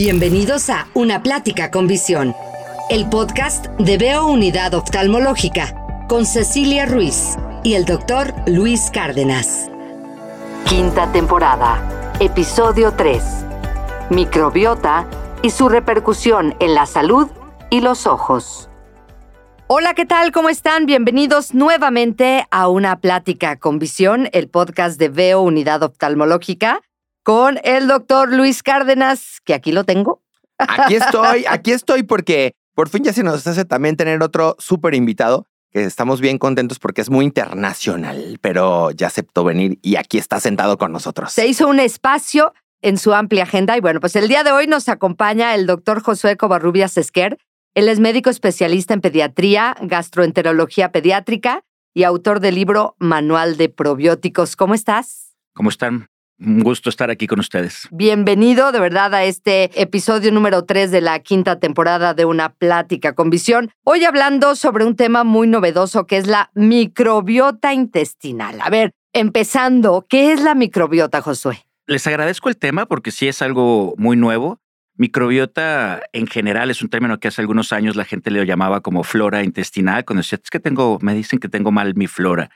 Bienvenidos a Una Plática con Visión, el podcast de Veo Unidad Oftalmológica con Cecilia Ruiz y el doctor Luis Cárdenas. Quinta temporada, episodio 3. Microbiota y su repercusión en la salud y los ojos. Hola, ¿qué tal? ¿Cómo están? Bienvenidos nuevamente a Una Plática con Visión, el podcast de Veo Unidad Oftalmológica con el doctor Luis Cárdenas, que aquí lo tengo. Aquí estoy, aquí estoy porque por fin ya se nos hace también tener otro súper invitado, que estamos bien contentos porque es muy internacional, pero ya aceptó venir y aquí está sentado con nosotros. Se hizo un espacio en su amplia agenda y bueno, pues el día de hoy nos acompaña el doctor Josué Covarrubias Esquer. Él es médico especialista en pediatría, gastroenterología pediátrica y autor del libro Manual de Probióticos. ¿Cómo estás? ¿Cómo están? Un gusto estar aquí con ustedes. Bienvenido de verdad a este episodio número 3 de la quinta temporada de Una Plática con Visión. Hoy hablando sobre un tema muy novedoso que es la microbiota intestinal. A ver, empezando, ¿qué es la microbiota, Josué? Les agradezco el tema porque sí es algo muy nuevo. Microbiota en general es un término que hace algunos años la gente le llamaba como flora intestinal. Cuando decía, es que tengo, me dicen que tengo mal mi flora.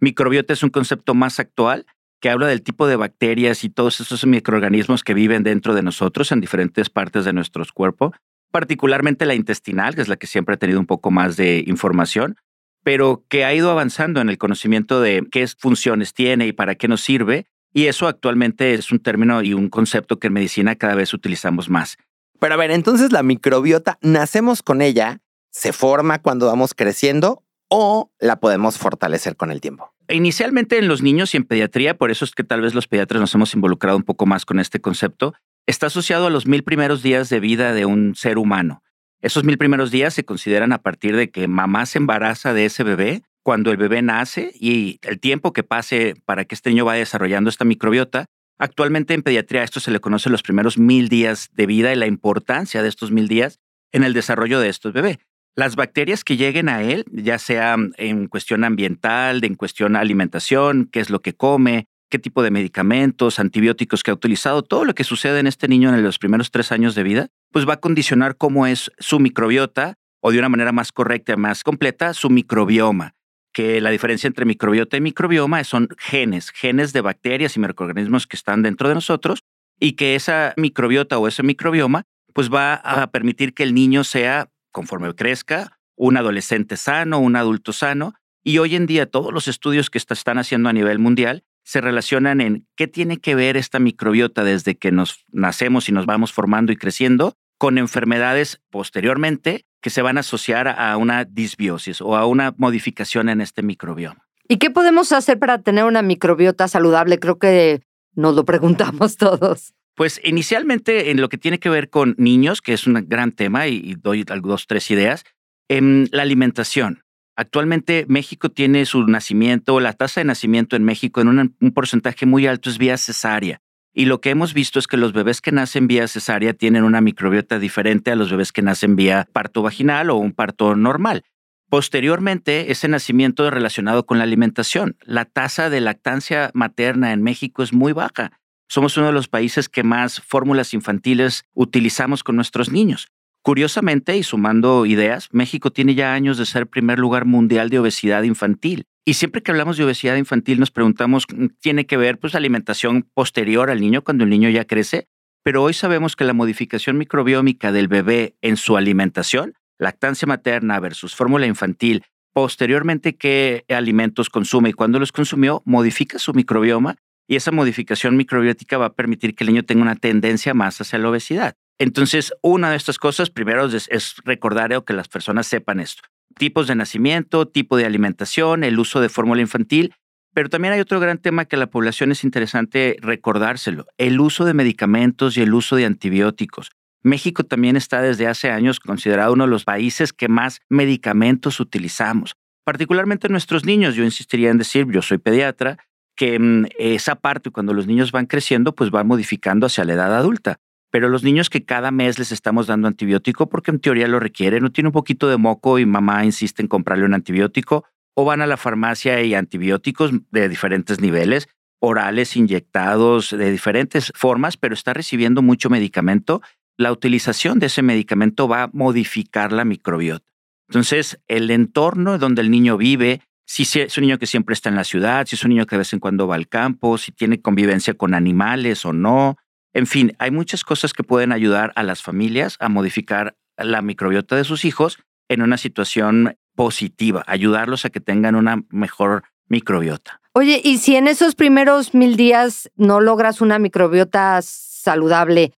Microbiota es un concepto más actual que habla del tipo de bacterias y todos esos microorganismos que viven dentro de nosotros en diferentes partes de nuestro cuerpo, particularmente la intestinal, que es la que siempre ha tenido un poco más de información, pero que ha ido avanzando en el conocimiento de qué funciones tiene y para qué nos sirve. Y eso actualmente es un término y un concepto que en medicina cada vez utilizamos más. Pero a ver, entonces la microbiota, ¿nacemos con ella? ¿Se forma cuando vamos creciendo o la podemos fortalecer con el tiempo? Inicialmente en los niños y en pediatría, por eso es que tal vez los pediatras nos hemos involucrado un poco más con este concepto, está asociado a los mil primeros días de vida de un ser humano. Esos mil primeros días se consideran a partir de que mamá se embaraza de ese bebé, cuando el bebé nace y el tiempo que pase para que este niño vaya desarrollando esta microbiota. Actualmente en pediatría esto se le conoce los primeros mil días de vida y la importancia de estos mil días en el desarrollo de estos bebés. Las bacterias que lleguen a él, ya sea en cuestión ambiental, en cuestión alimentación, qué es lo que come, qué tipo de medicamentos, antibióticos que ha utilizado, todo lo que sucede en este niño en los primeros tres años de vida, pues va a condicionar cómo es su microbiota o de una manera más correcta, más completa, su microbioma. Que la diferencia entre microbiota y microbioma son genes, genes de bacterias y microorganismos que están dentro de nosotros y que esa microbiota o ese microbioma pues va a permitir que el niño sea conforme crezca, un adolescente sano, un adulto sano. Y hoy en día todos los estudios que están haciendo a nivel mundial se relacionan en qué tiene que ver esta microbiota desde que nos nacemos y nos vamos formando y creciendo con enfermedades posteriormente que se van a asociar a una disbiosis o a una modificación en este microbioma. ¿Y qué podemos hacer para tener una microbiota saludable? Creo que nos lo preguntamos todos. Pues inicialmente en lo que tiene que ver con niños, que es un gran tema y, doy dos, tres ideas, en la alimentación. Actualmente México tiene su nacimiento, la tasa de nacimiento en México en un, un porcentaje muy alto es vía cesárea. Y lo que hemos visto es que los bebés que nacen vía cesárea tienen una microbiota diferente a los bebés que nacen vía parto vaginal o un parto normal. Posteriormente, ese nacimiento es relacionado con la alimentación. La tasa de lactancia materna en México es muy baja. Somos uno de los países que más fórmulas infantiles utilizamos con nuestros niños. Curiosamente, y sumando ideas, México tiene ya años de ser primer lugar mundial de obesidad infantil. Y siempre que hablamos de obesidad infantil nos preguntamos, mm, ¿tiene que ver pues alimentación posterior al niño cuando el niño ya crece? Pero hoy sabemos que la modificación microbiómica del bebé en su alimentación, lactancia materna versus fórmula infantil, posteriormente qué alimentos consume y cuándo los consumió, modifica su microbioma y esa modificación microbiótica va a permitir que el niño tenga una tendencia más hacia la obesidad. Entonces, una de estas cosas, primero, es, recordar o que las personas sepan esto. Tipos de nacimiento, tipo de alimentación, el uso de fórmula infantil, pero también hay otro gran tema que a la población es interesante recordárselo, el uso de medicamentos y el uso de antibióticos. México también está desde hace años considerado uno de los países que más medicamentos utilizamos, particularmente nuestros niños. Yo insistiría en decir, yo soy pediatra, que mm, esa parte cuando los niños van creciendo, pues van modificando hacia la edad adulta. Pero los niños que cada mes les estamos dando antibiótico porque en teoría lo requieren, no tiene un poquito de moco y mamá insiste en comprarle un antibiótico, o van a la farmacia y antibióticos de diferentes niveles, orales, inyectados, de diferentes formas, pero está recibiendo mucho medicamento. la utilización de ese medicamento va a modificar la microbiota. Entonces, el entorno donde el niño vive, si es un niño que siempre está en la ciudad, si es un niño que de vez en cuando va al campo, si tiene convivencia con animales o no. En fin, hay muchas cosas que pueden ayudar a las familias a modificar la microbiota de sus hijos en una situación positiva, ayudarlos a que tengan una mejor microbiota. Oye, y si en esos primeros mil días no logras una microbiota saludable,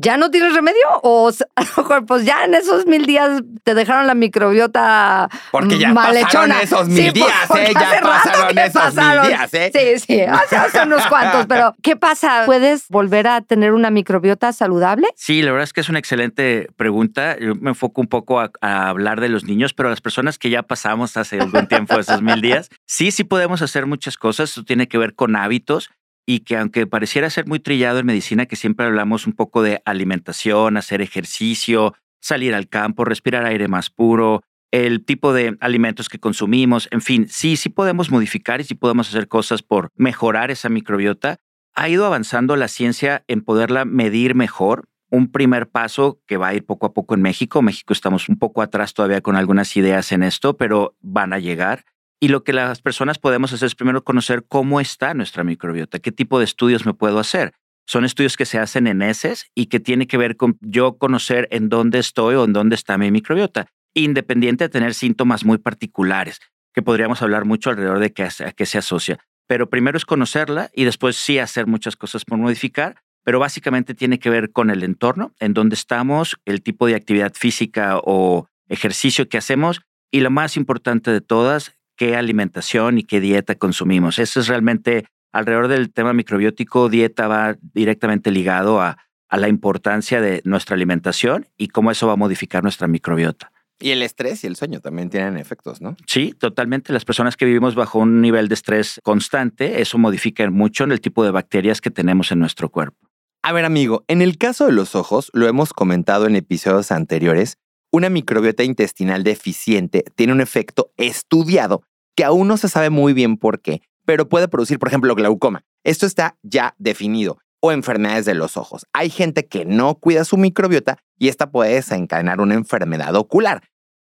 ¿ya no tienes remedio? O a lo mejor, pues ya en esos mil días te dejaron la microbiota Porque ya pasaron esos mil días, ¿eh? Ya pasaron esos mil días, ¿eh? Sí, sí, hace, unos cuantos. Pero, ¿qué pasa? ¿Puedes volver a tener una microbiota saludable? Sí, la verdad es que es una excelente pregunta. Yo me enfoco un poco a, a hablar de los niños, pero las personas que ya pasamos hace algún tiempo esos mil días, sí, sí podemos hacer muchas cosas. Eso tiene que ver con hábitos y que aunque pareciera ser muy trillado en medicina, que siempre hablamos un poco de alimentación, hacer ejercicio, salir al campo, respirar aire más puro, el tipo de alimentos que consumimos, en fin, sí, sí podemos modificar y sí podemos hacer cosas por mejorar esa microbiota. Ha ido avanzando la ciencia en poderla medir mejor. Un primer paso que va a ir poco a poco en México. México estamos un poco atrás todavía con algunas ideas en esto, pero van a llegar. Y lo que las personas podemos hacer es primero conocer cómo está nuestra microbiota, qué tipo de estudios me puedo hacer. Son estudios que se hacen en heces y que tiene que ver con yo conocer en dónde estoy o en dónde está mi microbiota, independiente de tener síntomas muy particulares, que podríamos hablar mucho alrededor de qué, a qué se asocia. Pero primero es conocerla y después sí hacer muchas cosas por modificar, pero básicamente tiene que ver con el entorno, en dónde estamos, el tipo de actividad física o ejercicio que hacemos y lo más importante de todas, qué alimentación y qué dieta consumimos. Eso es realmente alrededor del tema microbiótico, dieta va directamente ligado a, a la importancia de nuestra alimentación y cómo eso va a modificar nuestra microbiota. Y el estrés y el sueño también tienen efectos, ¿no? Sí, totalmente. Las personas que vivimos bajo un nivel de estrés constante, eso modifica mucho en el tipo de bacterias que tenemos en nuestro cuerpo. A ver, amigo, en el caso de los ojos, lo hemos comentado en episodios anteriores, una microbiota intestinal deficiente tiene un efecto estudiado que aún no se sabe muy bien por qué, pero puede producir, por ejemplo, glaucoma. Esto está ya definido. O enfermedades de los ojos. Hay gente que no cuida su microbiota y esta puede desencadenar una enfermedad ocular.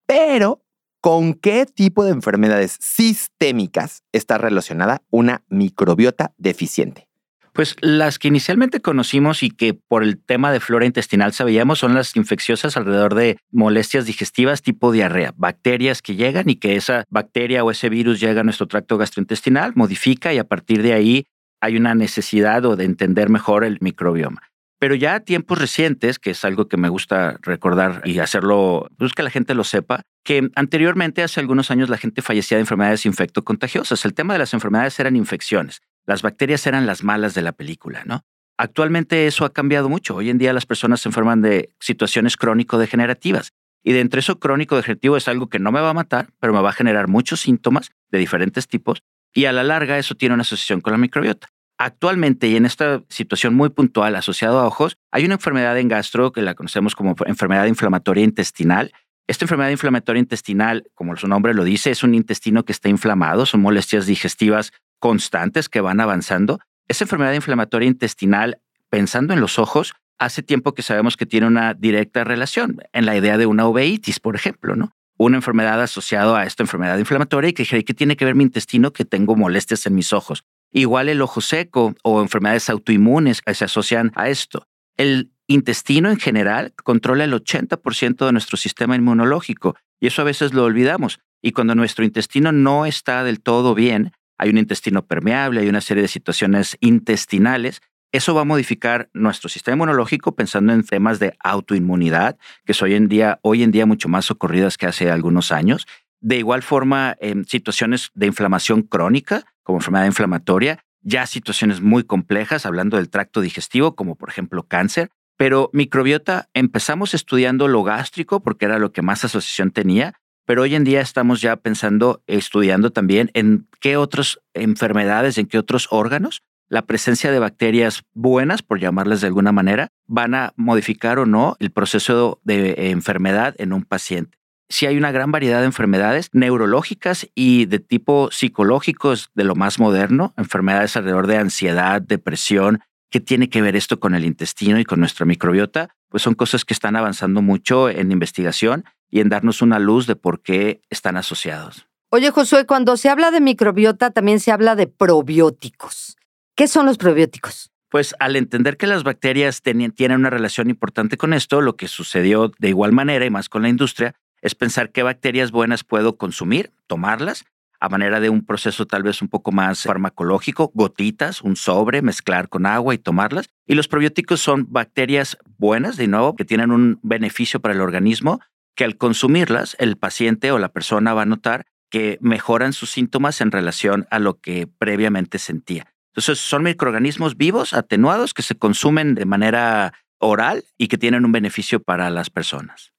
Pero, ¿con qué tipo de enfermedades sistémicas está relacionada una microbiota deficiente? Pues las que inicialmente conocimos y que por el tema de flora intestinal sabíamos son las infecciosas alrededor de molestias digestivas tipo diarrea, bacterias que llegan y que esa bacteria o ese virus llega a nuestro tracto gastrointestinal, modifica y a partir de ahí hay una necesidad o de entender mejor el microbioma. Pero ya a tiempos recientes, que es algo que me gusta recordar y hacerlo, pues que la gente lo sepa, que anteriormente, hace algunos años, la gente fallecía de enfermedades infectocontagiosas. El tema de las enfermedades eran infecciones. Las bacterias eran las malas de la película, ¿no? Actualmente eso ha cambiado mucho. Hoy en día las personas se enferman de situaciones crónico-degenerativas. Y de entre eso crónico-degenerativo es algo que no me va a matar, pero me va a generar muchos síntomas de diferentes tipos. Y a la larga eso tiene una asociación con la microbiota. Actualmente y en esta situación muy puntual asociado a ojos, hay una enfermedad en gastro que la conocemos como enfermedad inflamatoria intestinal. Esta enfermedad inflamatoria intestinal, como su nombre lo dice, es un intestino que está inflamado, son molestias digestivas constantes que van avanzando. Esa enfermedad inflamatoria intestinal, pensando en los ojos, hace tiempo que sabemos que tiene una directa relación en la idea de una uveitis, por ejemplo, ¿no? Una enfermedad asociada a esta enfermedad inflamatoria y que ¿qué tiene que ver mi intestino que tengo molestias en mis ojos? Igual el ojo seco o enfermedades autoinmunes que se asocian a esto. El intestino en general controla el 80% de nuestro sistema inmunológico y eso a veces lo olvidamos. Y cuando nuestro intestino no está del todo bien, hay un intestino permeable, hay una serie de situaciones intestinales. Eso va a modificar nuestro sistema inmunológico pensando en temas de autoinmunidad, que hoy en día, hoy en día mucho más ocurridas que hace algunos años. De igual forma, en situaciones de inflamación crónica, como enfermedad inflamatoria, ya situaciones muy complejas, hablando del tracto digestivo, como por ejemplo cáncer. Pero microbiota, empezamos estudiando lo gástrico porque era lo que más asociación tenía, pero hoy en día estamos ya pensando, estudiando también en qué otras enfermedades, en qué otros órganos la presencia de bacterias buenas, por llamarles de alguna manera, van a modificar o no el proceso de enfermedad en un paciente. Si hay una gran variedad de enfermedades neurológicas y de tipo psicológico, de lo más moderno, enfermedades alrededor de ansiedad, depresión, ¿qué tiene que ver esto con el intestino y con nuestra microbiota? pues son cosas que están avanzando mucho en investigación y en darnos una luz de por qué están asociados. Oye, Josué, cuando se habla de microbiota, también se habla de probióticos. ¿Qué son los probióticos? Pues al entender que las bacterias tienen una relación importante con esto, lo que sucedió de igual manera y más con la industria, es pensar qué bacterias buenas puedo consumir, tomarlas, a manera de un proceso tal vez un poco más farmacológico, gotitas, un sobre, mezclar con agua y tomarlas. Y los probióticos son bacterias buenas, de nuevo, que tienen un beneficio para el organismo, que al consumirlas, el paciente o la persona va a notar que mejoran sus síntomas en relación a lo que previamente sentía. Entonces, son microorganismos vivos, atenuados, que se consumen de manera oral y que tienen un beneficio para las personas.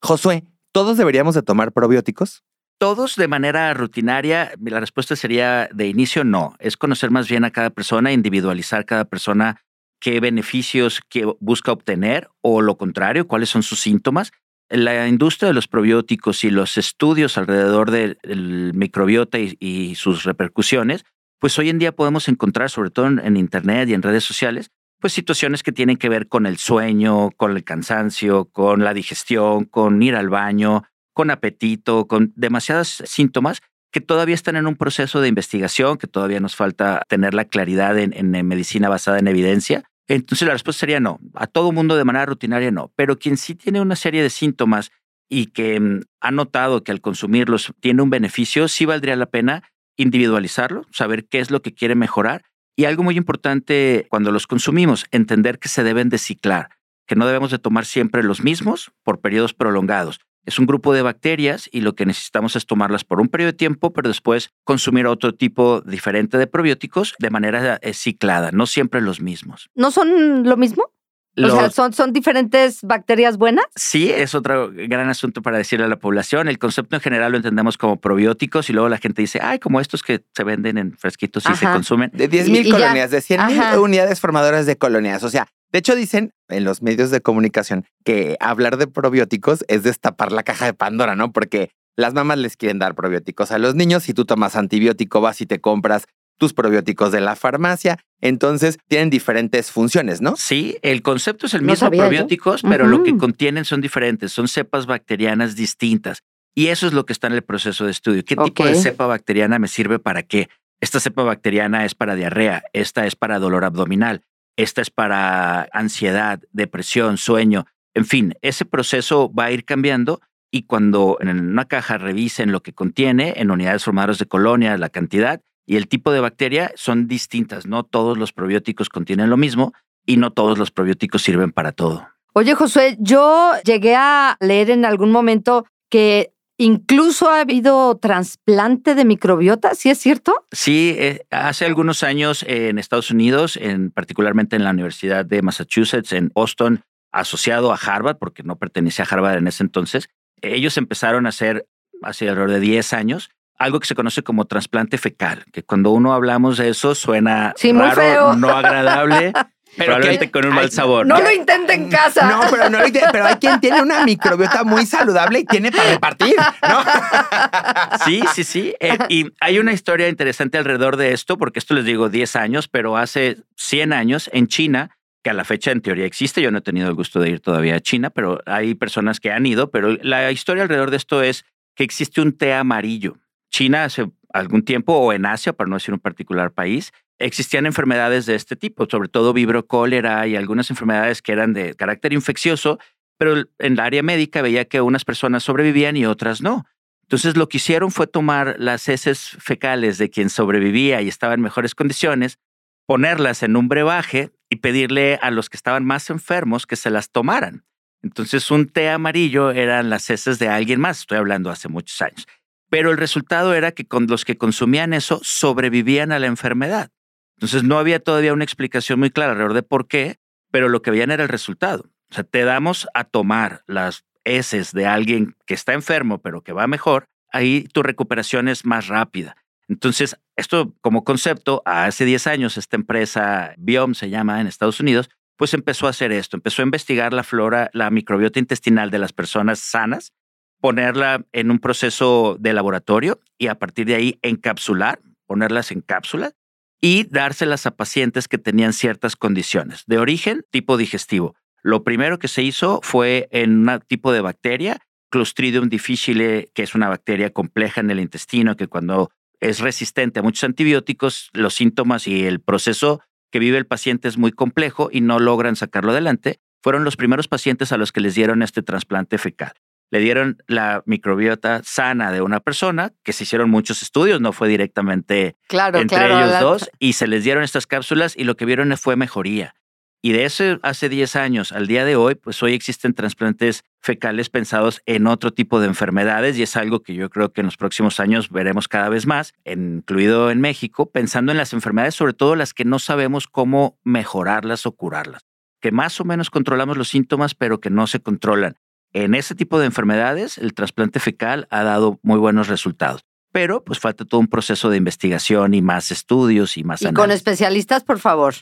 Josué, ¿todos deberíamos de tomar probióticos? todos de manera rutinaria, la respuesta sería de inicio no. Es conocer más bien a cada persona, individualizar cada persona qué beneficios que busca obtener o lo contrario, cuáles son sus síntomas. La industria de los probióticos y los estudios alrededor del microbiota y, sus repercusiones, pues hoy en día podemos encontrar, sobre todo en Internet y en redes sociales, pues situaciones que tienen que ver con el sueño, con el cansancio, con la digestión, con ir al baño, con apetito, con demasiados síntomas que todavía están en un proceso de investigación, que todavía nos falta tener la claridad en, medicina basada en evidencia. Entonces la respuesta sería no. A todo mundo de manera rutinaria no. Pero quien sí tiene una serie de síntomas y que mm, ha notado que al consumirlos tiene un beneficio, sí valdría la pena individualizarlo, saber qué es lo que quiere mejorar. Y algo muy importante cuando los consumimos, entender que se deben de ciclar, que no debemos de tomar siempre los mismos por periodos prolongados es un grupo de bacterias y lo que necesitamos es tomarlas por un periodo de tiempo, pero después consumir otro tipo diferente de probióticos de manera eh, ciclada, no siempre los mismos. ¿No son lo mismo? o sea, ¿son, ¿son diferentes bacterias buenas? Sí, es otro gran asunto para decirle a la población. El concepto en general lo entendemos como probióticos y luego la gente dice, ay, como estos que se venden en fresquitos y se consumen. De 10.000 colonias, de 100.000 unidades formadoras de colonias. O sea, de hecho, dicen en los medios de comunicación que hablar de probióticos es destapar la caja de Pandora, ¿no? Porque las mamás les quieren dar probióticos a los niños. Si tú tomas antibiótico, vas y te compras tus probióticos de la farmacia. Entonces, tienen diferentes funciones, ¿no? Sí, el concepto es el mismo, probióticos, pero lo que contienen son diferentes, son cepas bacterianas distintas. Y eso es lo que está en el proceso de estudio. ¿Qué tipo de cepa bacteriana me sirve para qué? Esta cepa bacteriana es para diarrea, esta es para dolor abdominal, esta es para ansiedad, depresión, sueño. En fin, ese proceso va a ir cambiando y cuando en una caja revisen lo que contiene en unidades formadoras de colonia, la cantidad y el tipo de bacteria son distintas. No todos los probióticos contienen lo mismo y no todos los probióticos sirven para todo. Oye, Josué, yo llegué a leer en algún momento que Incluso ha habido trasplante de microbiota, ¿sí es cierto? Sí, eh, hace algunos años en Estados Unidos, en, particularmente en la Universidad de Massachusetts, en Boston, asociado a Harvard, porque no pertenecía a Harvard en ese entonces, ellos empezaron a hacer, hace alrededor de 10 años, algo que se conoce como trasplante fecal, que cuando uno hablamos de eso suena raro, no agradable. Pero Probablemente con un mal sabor. No lo intente en casa. No, pero no lo pero hay quien tiene una microbiota muy saludable y tiene para repartir, ¿no? Sí, sí, sí. Eh, y hay una historia interesante alrededor de esto, porque esto les digo 10 años, pero hace 100 años en China, que a la fecha en teoría existe, yo no he tenido el gusto de ir todavía a China, pero hay personas que han ido, pero la historia alrededor de esto es que existe un té amarillo. China hace algún tiempo, o en Asia, para no decir un particular país, existían enfermedades de este tipo, sobre todo vibrocólera y algunas enfermedades que eran de carácter infeccioso, pero en la área médica veía que unas personas sobrevivían y otras no. Entonces lo que hicieron fue tomar las heces fecales de quien sobrevivía y estaba en mejores condiciones, ponerlas en un brebaje y pedirle a los que estaban más enfermos que se las tomaran. Entonces un té amarillo eran las heces de alguien más, estoy hablando hace muchos años. Pero el resultado era que con los que consumían eso sobrevivían a la enfermedad. Entonces no había todavía una explicación muy clara alrededor de por qué, pero lo que veían era el resultado. O sea, te damos a tomar las heces de alguien que está enfermo, pero que va mejor, ahí tu recuperación es más rápida. Entonces, esto como concepto, hace 10 años esta empresa Biome se llama en Estados Unidos, pues empezó a hacer esto, empezó a investigar la flora, la microbiota intestinal de las personas sanas, ponerla en un proceso de laboratorio y a partir de ahí encapsular, ponerlas en cápsulas y dárselas a pacientes que tenían ciertas condiciones de origen tipo digestivo. Lo primero que se hizo fue en un tipo de bacteria, Clostridium difficile, que es una bacteria compleja en el intestino, que cuando es resistente a muchos antibióticos, los síntomas y el proceso que vive el paciente es muy complejo y no logran sacarlo adelante. Fueron los primeros pacientes a los que les dieron este trasplante fecal. Le dieron la microbiota sana de una persona, que se hicieron muchos estudios, no fue directamente entre ellos dos, y se les dieron estas cápsulas y lo que vieron fue mejoría. Y de ese hace 10 años al día de hoy, pues hoy existen trasplantes fecales pensados en otro tipo de enfermedades y es algo que yo creo que en los próximos años veremos cada vez más, incluido en México, pensando en las enfermedades, sobre todo las que no sabemos cómo mejorarlas o curarlas, que más o menos controlamos los síntomas, pero que no se controlan. En ese tipo de enfermedades, el trasplante fecal ha dado muy buenos resultados pero pues falta todo un proceso de investigación y más estudios y más y con especialistas, por favor.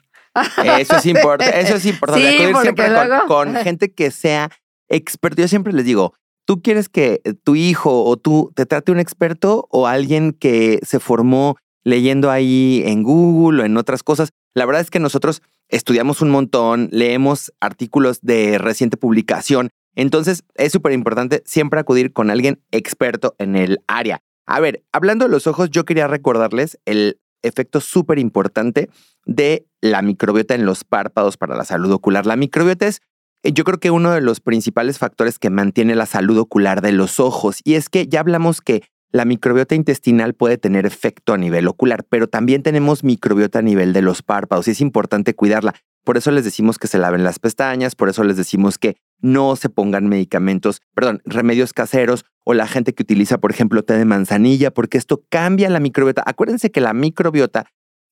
Eso es importante, eso es importante. Sí, siempre con, gente que sea experto. Yo siempre les digo, ¿tú quieres que tu hijo o tú te trate un experto o alguien que se formó leyendo ahí en Google o en otras cosas? La verdad es que nosotros estudiamos un montón, leemos artículos de reciente publicación. Entonces es súper importante siempre acudir con alguien experto en el área. A ver, hablando de los ojos, yo quería recordarles el efecto súper importante de la microbiota en los párpados para la salud ocular. La microbiota es, eh, yo creo que uno de los principales factores que mantiene la salud ocular de los ojos. Y es que ya hablamos que la microbiota intestinal puede tener efecto a nivel ocular, pero también tenemos microbiota a nivel de los párpados y es importante cuidarla. Por eso les decimos que se laven las pestañas, por eso les decimos que no se pongan medicamentos, perdón, remedios caseros o la gente que utiliza, por ejemplo, té de manzanilla, porque esto cambia la microbiota. Acuérdense que la microbiota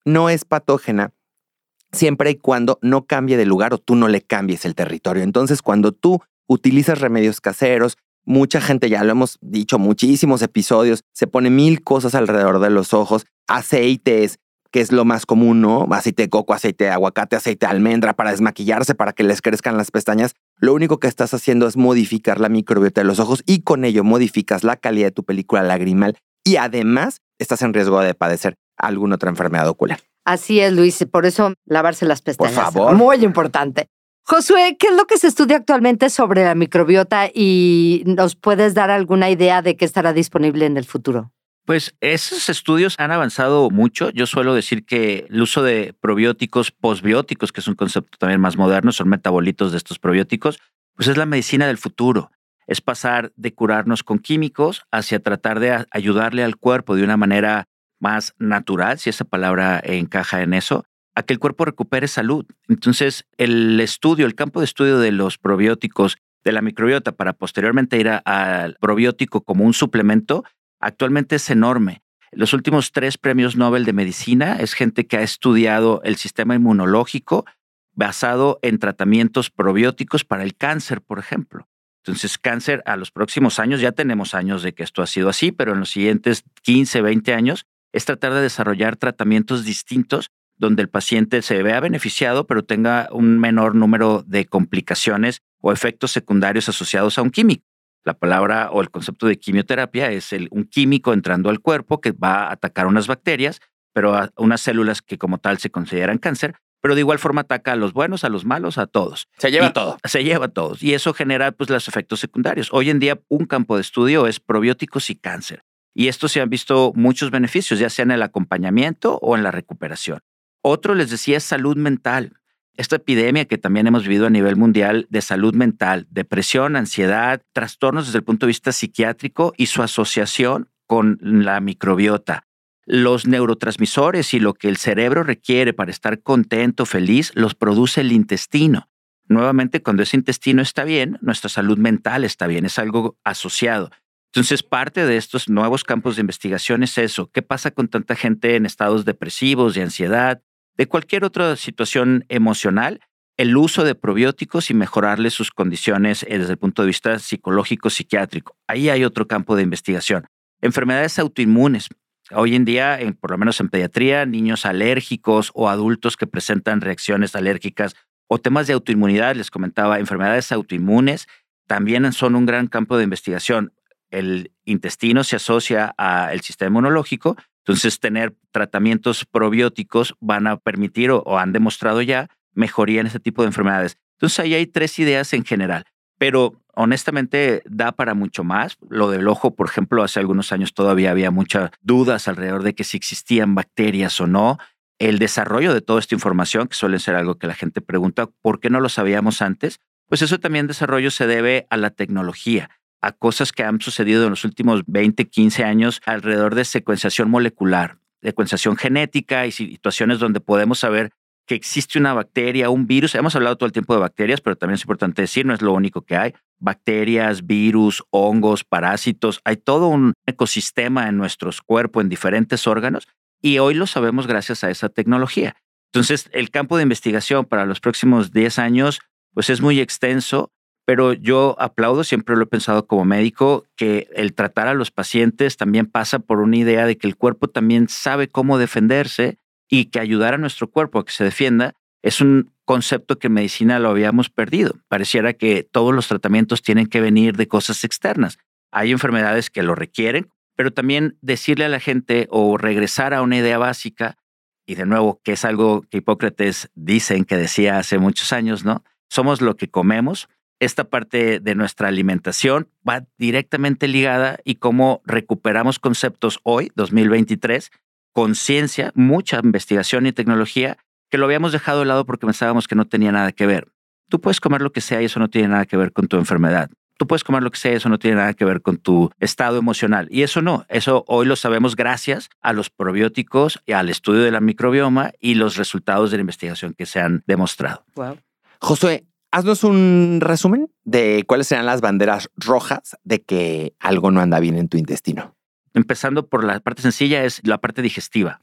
no es patógena siempre y cuando no cambie de lugar o tú no le cambies el territorio. Entonces, cuando tú utilizas remedios caseros, mucha gente, ya lo hemos dicho, muchísimos episodios, se pone mil cosas alrededor de los ojos, aceites, que es lo más común, ¿no? Aceite de coco, aceite de aguacate, aceite de almendra para desmaquillarse, para que les crezcan las pestañas. Lo único que estás haciendo es modificar la microbiota de los ojos y con ello modificas la calidad de tu película lagrimal y además estás en riesgo de padecer alguna otra enfermedad ocular. Así es, Luis, por eso lavarse las pestañas. Por favor. Muy importante. Josué, ¿qué es lo que se estudia actualmente sobre la microbiota y nos puedes dar alguna idea de qué estará disponible en el futuro? Pues esos estudios han avanzado mucho. Yo suelo decir que el uso de probióticos, posbióticos, que es un concepto también más moderno, son metabolitos de estos probióticos, pues es la medicina del futuro. Es pasar de curarnos con químicos hacia tratar de ayudarle al cuerpo de una manera más natural, si esa palabra encaja en eso, a que el cuerpo recupere salud. Entonces, el estudio, el campo de estudio de los probióticos, de la microbiota, para posteriormente ir al probiótico como un suplemento, actualmente es enorme. Los últimos tres premios Nobel de Medicina es gente que ha estudiado el sistema inmunológico basado en tratamientos probióticos para el cáncer, por ejemplo. Entonces, cáncer a los próximos años, ya tenemos años de que esto ha sido así, pero en los siguientes 15, 20 años, es tratar de desarrollar tratamientos distintos donde el paciente se vea beneficiado, pero tenga un menor número de complicaciones o efectos secundarios asociados a un químico. La palabra o el concepto de quimioterapia es el, un químico entrando al cuerpo que va a atacar unas bacterias, pero a unas células que como tal se consideran cáncer, pero de igual forma ataca a los buenos, a los malos, a todos. Se lleva todo. Se lleva a todos. Y eso genera pues los efectos secundarios. Hoy en día un campo de estudio es probióticos y cáncer. Y esto se han visto muchos beneficios, ya sea en el acompañamiento o en la recuperación. Otro, les decía, es salud mental esta epidemia que también hemos vivido a nivel mundial de salud mental, depresión, ansiedad, trastornos desde el punto de vista psiquiátrico y su asociación con la microbiota. Los neurotransmisores y lo que el cerebro requiere para estar contento, feliz, los produce el intestino. Nuevamente, cuando ese intestino está bien, nuestra salud mental está bien, es algo asociado. Entonces, parte de estos nuevos campos de investigación es eso. ¿Qué pasa con tanta gente en estados depresivos, de ansiedad, de cualquier otra situación emocional, el uso de probióticos y mejorarle sus condiciones eh, desde el punto de vista psicológico, psiquiátrico. Ahí hay otro campo de investigación. Enfermedades autoinmunes. Hoy en día, por lo menos en pediatría, niños alérgicos o adultos que presentan reacciones alérgicas o temas de autoinmunidad, les comentaba, enfermedades autoinmunes también son un gran campo de investigación. El intestino se asocia al sistema inmunológico entonces, tener tratamientos probióticos van a permitir o, han demostrado ya mejoría en este tipo de enfermedades. Entonces ahí hay tres ideas en general, pero honestamente da para mucho más. Lo del ojo, por ejemplo, hace algunos años todavía había muchas dudas alrededor de que si existían bacterias o no. El desarrollo de toda esta información, que suele ser algo que la gente pregunta, ¿por qué no lo sabíamos antes? Pues eso también desarrollo se debe a la tecnología, a cosas que han sucedido en los últimos 20, 15 años alrededor de secuenciación molecular, secuenciación genética y situaciones donde podemos saber que existe una bacteria, un virus. Hemos hablado todo el tiempo de bacterias, pero también es importante decir, no es lo único que hay. Bacterias, virus, hongos, parásitos, hay todo un ecosistema en nuestros cuerpos, en diferentes órganos, y hoy lo sabemos gracias a esa tecnología. Entonces, el campo de investigación para los próximos 10 años, pues es muy extenso, pero yo aplaudo, siempre lo he pensado como médico, que el tratar a los pacientes también pasa por una idea de que el cuerpo también sabe cómo defenderse y que ayudar a nuestro cuerpo a que se defienda es un concepto que en medicina lo habíamos perdido. Pareciera que todos los tratamientos tienen que venir de cosas externas. Hay enfermedades que lo requieren, pero también decirle a la gente o regresar a una idea básica, y de nuevo, que es algo que Hipócrates dicen que decía hace muchos años, ¿no? Somos lo que comemos. Esta parte de nuestra alimentación va directamente ligada y cómo recuperamos conceptos hoy, 2023, conciencia, mucha investigación y tecnología que lo habíamos dejado de lado porque pensábamos que no tenía nada que ver. Tú puedes comer lo que sea y eso no tiene nada que ver con tu enfermedad. Tú puedes comer lo que sea y eso no tiene nada que ver con tu estado emocional. Y eso no, eso hoy lo sabemos gracias a los probióticos y al estudio de la microbioma y los resultados de la investigación que se han demostrado. Wow. Josué, haznos un resumen de cuáles serán las banderas rojas de que algo no anda bien en tu intestino. Empezando por la parte sencilla es la parte digestiva.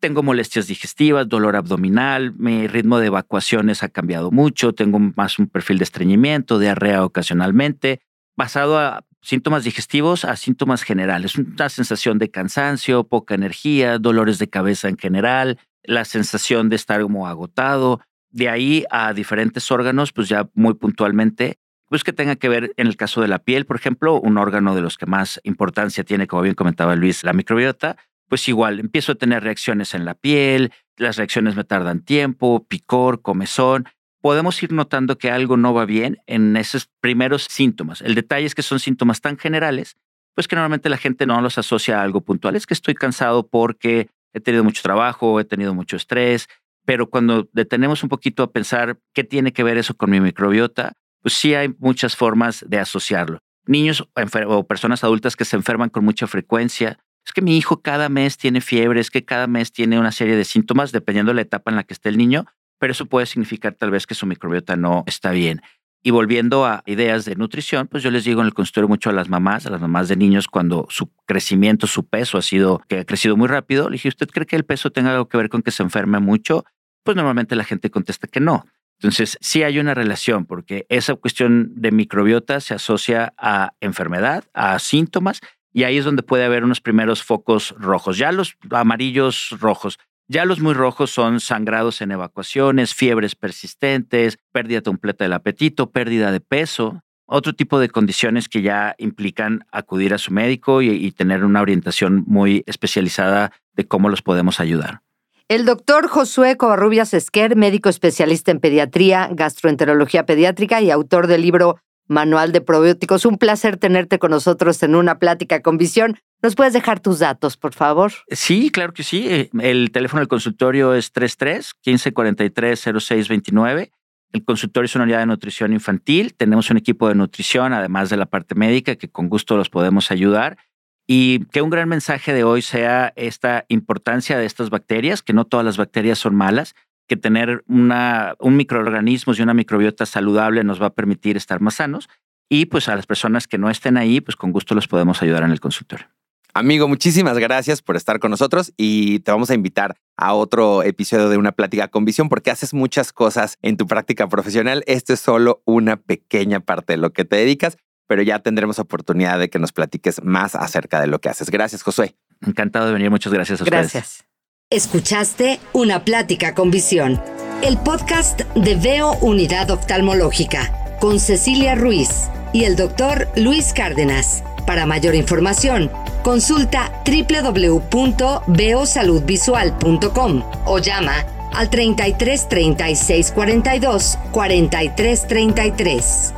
Tengo molestias digestivas, dolor abdominal, mi ritmo de evacuaciones ha cambiado mucho, tengo más un perfil de estreñimiento, diarrea ocasionalmente, basado a síntomas digestivos a síntomas generales, una sensación de cansancio, poca energía, dolores de cabeza en general, la sensación de estar como agotado, de ahí a diferentes órganos, pues ya muy puntualmente, pues que tenga que ver en el caso de la piel, por ejemplo, un órgano de los que más importancia tiene, como bien comentaba Luis, la microbiota, pues igual empiezo a tener reacciones en la piel, las reacciones me tardan tiempo, picor, comezón. Podemos ir notando que algo no va bien en esos primeros síntomas. El detalle es que son síntomas tan generales, pues que normalmente la gente no los asocia a algo puntual. Es que estoy cansado porque he tenido mucho trabajo, he tenido mucho estrés, pero cuando detenemos un poquito a pensar qué tiene que ver eso con mi microbiota, pues sí hay muchas formas de asociarlo. Niños o personas adultas que se enferman con mucha frecuencia. Es que mi hijo cada mes tiene fiebre, es que cada mes tiene una serie de síntomas dependiendo de la etapa en la que esté el niño, pero eso puede significar tal vez que su microbiota no está bien. Y volviendo a ideas de nutrición, pues yo les digo en el consultorio mucho a las mamás, a las mamás de niños, cuando su crecimiento, su peso ha sido, que ha crecido muy rápido, le dije, ¿usted cree que el peso tenga algo que ver con que se enferme mucho? Pues normalmente la gente contesta que no. Entonces, sí hay una relación porque esa cuestión de microbiota se asocia a enfermedad, a síntomas, y ahí es donde puede haber unos primeros focos rojos. Ya los amarillos rojos, ya los muy rojos son sangrados en evacuaciones, fiebres persistentes, pérdida completa del apetito, pérdida de peso, otro tipo de condiciones que ya implican acudir a su médico y, y tener una orientación muy especializada de cómo los podemos ayudar. El doctor Josué Covarrubias Esquer, médico especialista en pediatría, gastroenterología pediátrica y autor del libro Manual de Probióticos. Un placer tenerte con nosotros en una plática con visión. ¿Nos puedes dejar tus datos, por favor? Sí, claro que sí. Eh, el teléfono del consultorio es 33 1543 0629. El consultorio es una unidad de nutrición infantil. Tenemos un equipo de nutrición, además de la parte médica, que con gusto los podemos ayudar y que un gran mensaje de hoy sea esta importancia de estas bacterias, que no todas las bacterias son malas, que tener un microorganismo y una microbiota saludable nos va a permitir estar más sanos. Y pues a las personas que no estén ahí, pues con gusto los podemos ayudar en el consultorio. Amigo, muchísimas gracias por estar con nosotros y te vamos a invitar a otro episodio de una plática con visión porque haces muchas cosas en tu práctica profesional. Esto es solo una pequeña parte de lo que te dedicas pero ya tendremos oportunidad de que nos platiques más acerca de lo que haces. Gracias, Josué. Encantado de venir. Muchas gracias a ustedes. Gracias. Escuchaste Una Plática con Visión, el podcast de Veo Unidad Oftalmológica, con Cecilia Ruiz y el doctor Luis Cárdenas. Para mayor información, consulta www.veosaludvisual.com o llama al 33 36 42 43 33.